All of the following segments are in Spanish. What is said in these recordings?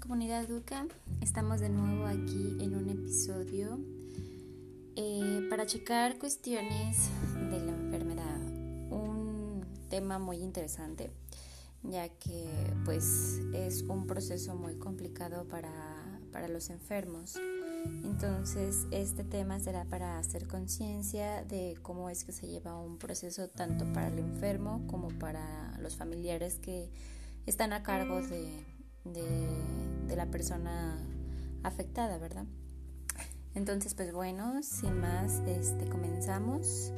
comunidad Duca, estamos de nuevo aquí en un episodio eh, para checar cuestiones de la enfermedad. Un tema muy interesante, ya que pues es un proceso muy complicado para, para los enfermos. Entonces este tema será para hacer conciencia de cómo es que se lleva un proceso tanto para el enfermo como para los familiares que están a cargo de de, la persona afectada, ¿verdad? Entonces, pues bueno, sin más, este, comenzamos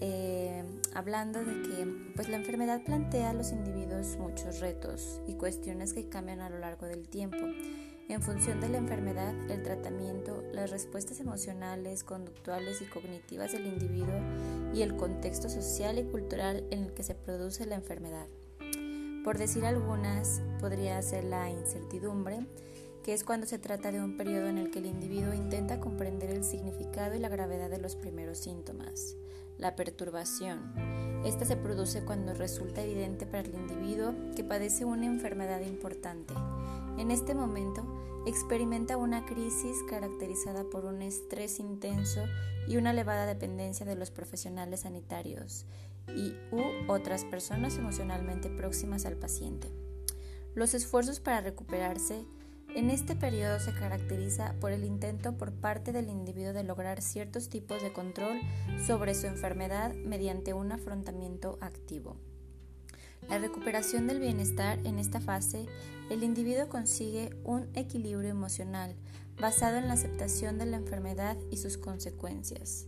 eh, hablando de que pues la enfermedad plantea a los individuos muchos retos y cuestiones que cambian a lo largo del tiempo. En función de la enfermedad, el tratamiento, las respuestas emocionales, conductuales y cognitivas del individuo y el contexto social y cultural en el que se produce la enfermedad. Por decir algunas, podría ser la incertidumbre, que es cuando se trata de un periodo en el que el individuo intenta comprender el significado y la gravedad de los primeros síntomas. La perturbación. Esta se produce cuando resulta evidente para el individuo que padece una enfermedad importante. En este momento, experimenta una crisis caracterizada por un estrés intenso y una elevada dependencia de los profesionales sanitarios y u otras personas emocionalmente próximas al paciente. Los esfuerzos para recuperarse en este periodo se caracteriza por el intento por parte del individuo de lograr ciertos tipos de control sobre su enfermedad mediante un afrontamiento activo. La recuperación del bienestar en esta fase, el individuo consigue un equilibrio emocional basado en la aceptación de la enfermedad y sus consecuencias.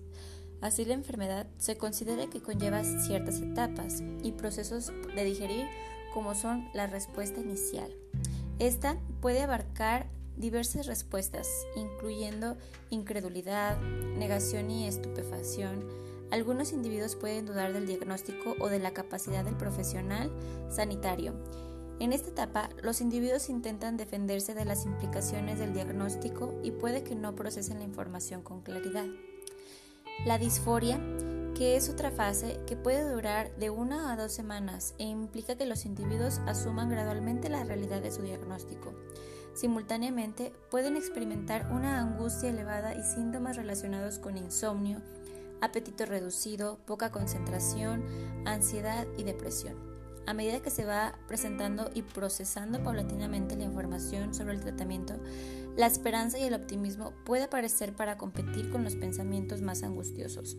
Así la enfermedad se considera que conlleva ciertas etapas y procesos de digerir como son la respuesta inicial. Esta puede abarcar diversas respuestas, incluyendo incredulidad, negación y estupefacción. Algunos individuos pueden dudar del diagnóstico o de la capacidad del profesional sanitario. En esta etapa, los individuos intentan defenderse de las implicaciones del diagnóstico y puede que no procesen la información con claridad. La disforia, que es otra fase que puede durar de una a dos semanas e implica que los individuos asuman gradualmente la realidad de su diagnóstico. Simultáneamente pueden experimentar una angustia elevada y síntomas relacionados con insomnio, apetito reducido, poca concentración, ansiedad y depresión. A medida que se va presentando y procesando paulatinamente la información sobre el tratamiento, la esperanza y el optimismo puede aparecer para competir con los pensamientos más angustiosos.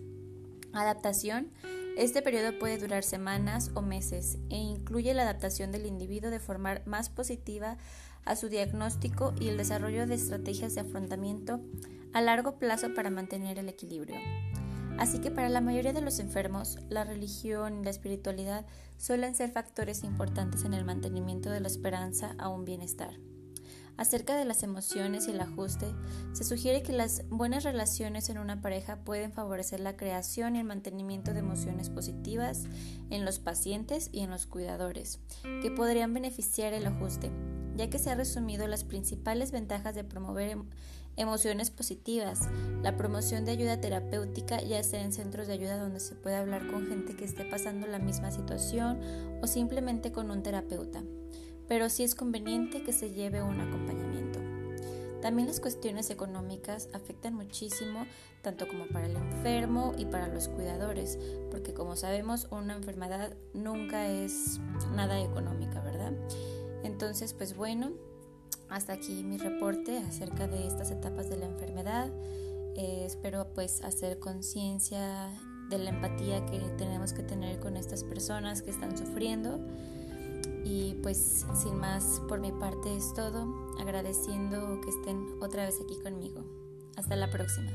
Adaptación. Este periodo puede durar semanas o meses e incluye la adaptación del individuo de forma más positiva a su diagnóstico y el desarrollo de estrategias de afrontamiento a largo plazo para mantener el equilibrio. Así que para la mayoría de los enfermos, la religión y la espiritualidad suelen ser factores importantes en el mantenimiento de la esperanza a un bienestar. Acerca de las emociones y el ajuste, se sugiere que las buenas relaciones en una pareja pueden favorecer la creación y el mantenimiento de emociones positivas en los pacientes y en los cuidadores, que podrían beneficiar el ajuste, ya que se ha resumido las principales ventajas de promover emociones positivas, la promoción de ayuda terapéutica, ya sea en centros de ayuda donde se puede hablar con gente que esté pasando la misma situación o simplemente con un terapeuta pero sí es conveniente que se lleve un acompañamiento. También las cuestiones económicas afectan muchísimo tanto como para el enfermo y para los cuidadores, porque como sabemos una enfermedad nunca es nada económica, ¿verdad? Entonces, pues bueno, hasta aquí mi reporte acerca de estas etapas de la enfermedad. Eh, espero pues hacer conciencia de la empatía que tenemos que tener con estas personas que están sufriendo. Y pues sin más, por mi parte es todo, agradeciendo que estén otra vez aquí conmigo. Hasta la próxima.